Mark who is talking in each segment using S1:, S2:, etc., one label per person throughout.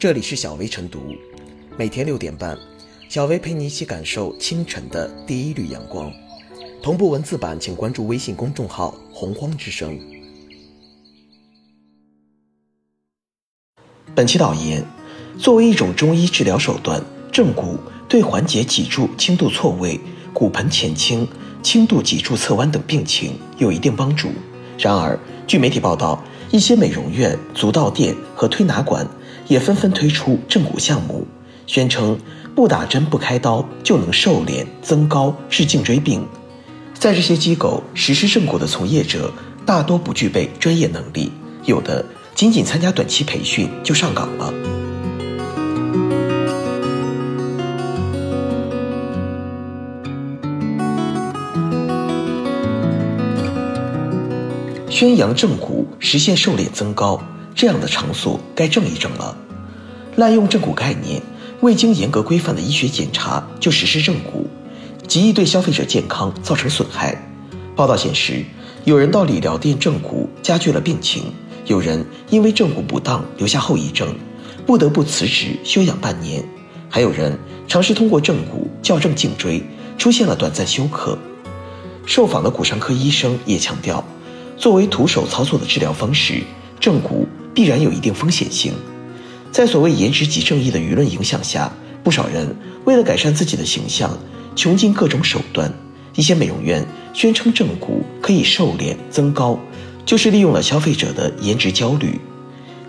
S1: 这里是小薇晨读，每天六点半，小薇陪你一起感受清晨的第一缕阳光。同步文字版，请关注微信公众号“洪荒之声”。本期导言：作为一种中医治疗手段，正骨对缓解脊柱轻度错位、骨盆前倾、轻度脊柱侧弯等病情有一定帮助。然而，据媒体报道，一些美容院、足道店和推拿馆也纷纷推出正骨项目，宣称不打针、不开刀就能瘦脸、增高、治颈椎病。在这些机构实施正骨的从业者，大多不具备专业能力，有的仅仅参加短期培训就上岗了。宣扬正骨实现瘦脸增高，这样的场所该正一正了。滥用正骨概念，未经严格规范的医学检查就实施正骨，极易对消费者健康造成损害。报道显示，有人到理疗店正骨加剧了病情，有人因为正骨不当留下后遗症，不得不辞职休养半年，还有人尝试通过正骨矫正颈椎，出现了短暂休克。受访的骨伤科医生也强调。作为徒手操作的治疗方式，正骨必然有一定风险性。在所谓颜值即正义的舆论影响下，不少人为了改善自己的形象，穷尽各种手段。一些美容院宣称正骨可以瘦脸增高，就是利用了消费者的颜值焦虑。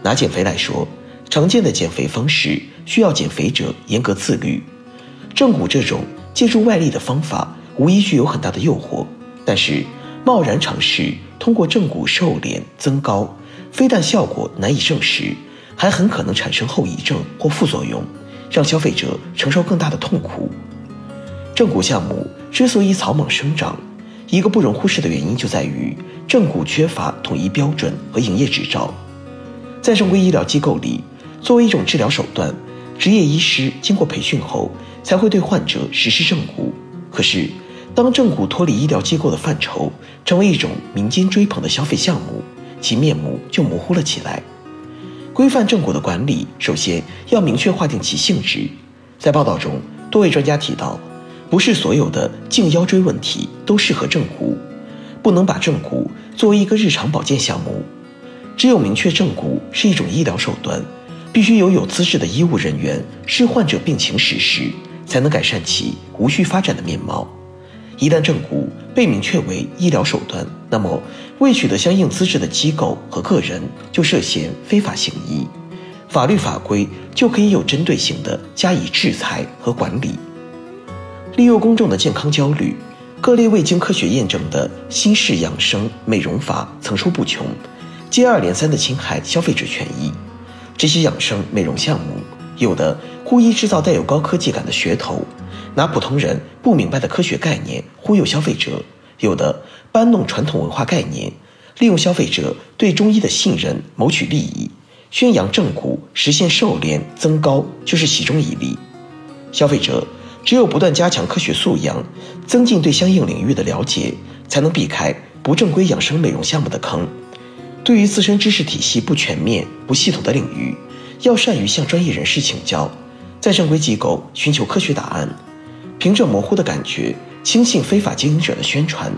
S1: 拿减肥来说，常见的减肥方式需要减肥者严格自律。正骨这种借助外力的方法，无疑具有很大的诱惑，但是。贸然尝试通过正骨瘦脸增高，非但效果难以证实，还很可能产生后遗症或副作用，让消费者承受更大的痛苦。正骨项目之所以草莽生长，一个不容忽视的原因就在于正骨缺乏统一标准和营业执照。在正规医疗机构里，作为一种治疗手段，执业医师经过培训后才会对患者实施正骨。可是，当正骨脱离医疗机构的范畴，成为一种民间追捧的消费项目，其面目就模糊了起来。规范正骨的管理，首先要明确划定其性质。在报道中，多位专家提到，不是所有的颈腰椎问题都适合正骨，不能把正骨作为一个日常保健项目。只有明确正骨是一种医疗手段，必须由有资质的医务人员视患者病情实施，才能改善其无序发展的面貌。一旦正骨被明确为医疗手段，那么未取得相应资质的机构和个人就涉嫌非法行医，法律法规就可以有针对性的加以制裁和管理。利用公众的健康焦虑，各类未经科学验证的新式养生美容法层出不穷，接二连三地侵害消费者权益。这些养生美容项目，有的故意制造带有高科技感的噱头。拿普通人不明白的科学概念忽悠消费者，有的搬弄传统文化概念，利用消费者对中医的信任谋取利益，宣扬正骨实现瘦脸增高就是其中一例。消费者只有不断加强科学素养，增进对相应领域的了解，才能避开不正规养生美容项目的坑。对于自身知识体系不全面、不系统的领域，要善于向专业人士请教，在正规机构寻求科学答案。凭着模糊的感觉，轻信非法经营者的宣传，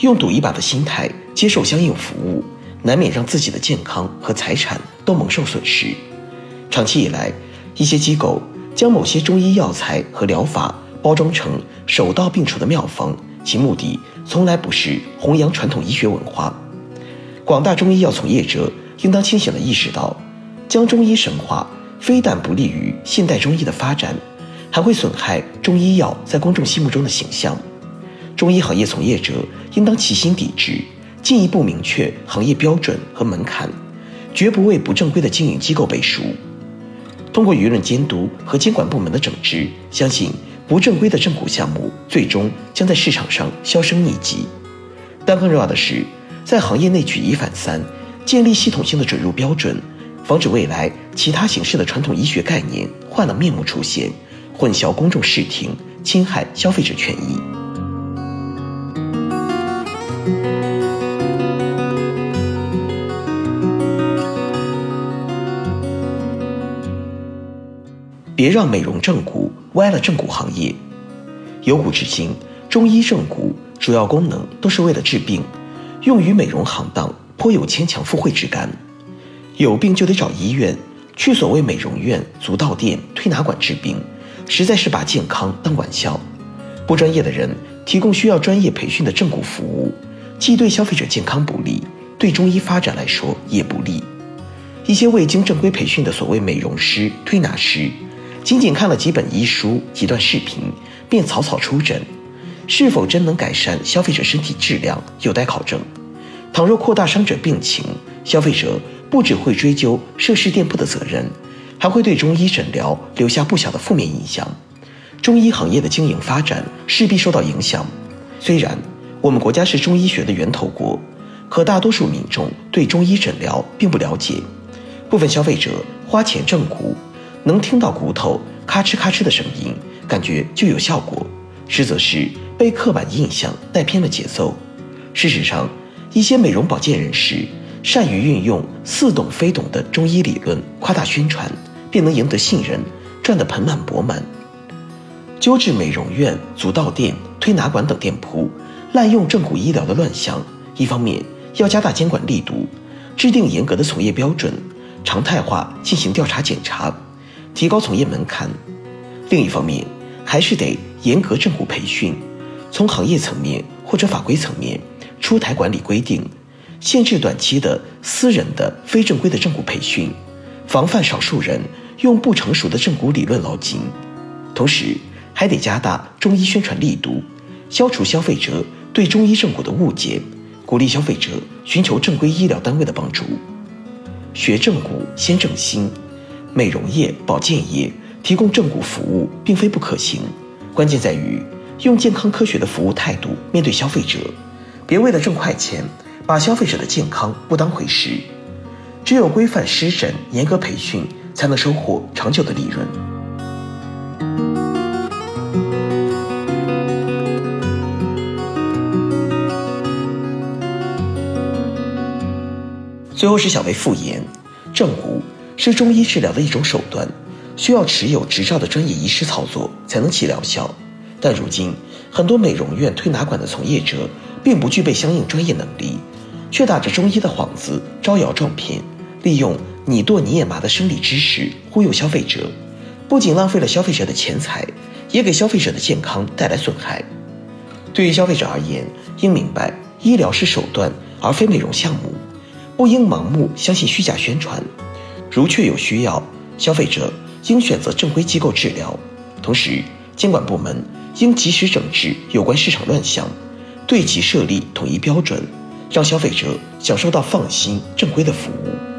S1: 用赌一把的心态接受相应服务，难免让自己的健康和财产都蒙受损失。长期以来，一些机构将某些中医药材和疗法包装成手到病除的妙方，其目的从来不是弘扬传统医学文化。广大中医药从业者应当清醒地意识到，将中医神话非但不利于现代中医的发展。还会损害中医药在公众心目中的形象。中医行业从业者应当齐心抵制，进一步明确行业标准和门槛，绝不为不正规的经营机构背书。通过舆论监督和监管部门的整治，相信不正规的正骨项目最终将在市场上销声匿迹。但更重要的是，在行业内举一反三，建立系统性的准入标准，防止未来其他形式的传统医学概念换了面目出现。混淆公众视听，侵害消费者权益。别让美容正骨歪了正骨行业。由古至今，中医正骨主要功能都是为了治病，用于美容行当颇有牵强附会之感。有病就得找医院，去所谓美容院、足道店、推拿馆治病，实在是把健康当玩笑。不专业的人提供需要专业培训的正骨服务，既对消费者健康不利，对中医发展来说也不利。一些未经正规培训的所谓美容师、推拿师，仅仅看了几本医书、几段视频，便草草出诊，是否真能改善消费者身体质量，有待考证。倘若扩大伤者病情，消费者不只会追究涉事店铺的责任，还会对中医诊疗留下不小的负面影响。中医行业的经营发展势必受到影响。虽然我们国家是中医学的源头国，可大多数民众对中医诊疗并不了解。部分消费者花钱正骨，能听到骨头咔哧咔哧的声音，感觉就有效果，实则是被刻板印象带偏了节奏。事实上，一些美容保健人士善于运用似懂非懂的中医理论夸大宣传，便能赢得信任，赚得盆满钵满。纠治美容院、足道店、推拿馆等店铺滥用正骨医疗的乱象，一方面要加大监管力度，制定严格的从业标准，常态化进行调查检查，提高从业门槛；另一方面，还是得严格正骨培训，从行业层面或者法规层面出台管理规定，限制短期的私人的非正规的正骨培训，防范少数人用不成熟的正骨理论捞金，同时。还得加大中医宣传力度，消除消费者对中医正骨的误解，鼓励消费者寻求正规医疗单位的帮助。学正骨先正心，美容业、保健业提供正骨服务并非不可行，关键在于用健康科学的服务态度面对消费者，别为了挣快钱把消费者的健康不当回事。只有规范施诊、严格培训，才能收获长久的利润。最后是小薇复言，正骨是中医治疗的一种手段，需要持有执照的专业医师操作才能起疗效。但如今很多美容院、推拿馆的从业者并不具备相应专业能力，却打着中医的幌子招摇撞骗，利用你剁你也麻的生理知识忽悠消费者，不仅浪费了消费者的钱财，也给消费者的健康带来损害。对于消费者而言，应明白医疗是手段而非美容项目。不应盲目相信虚假宣传，如确有需要，消费者应选择正规机构治疗。同时，监管部门应及时整治有关市场乱象，对其设立统一标准，让消费者享受到放心正规的服务。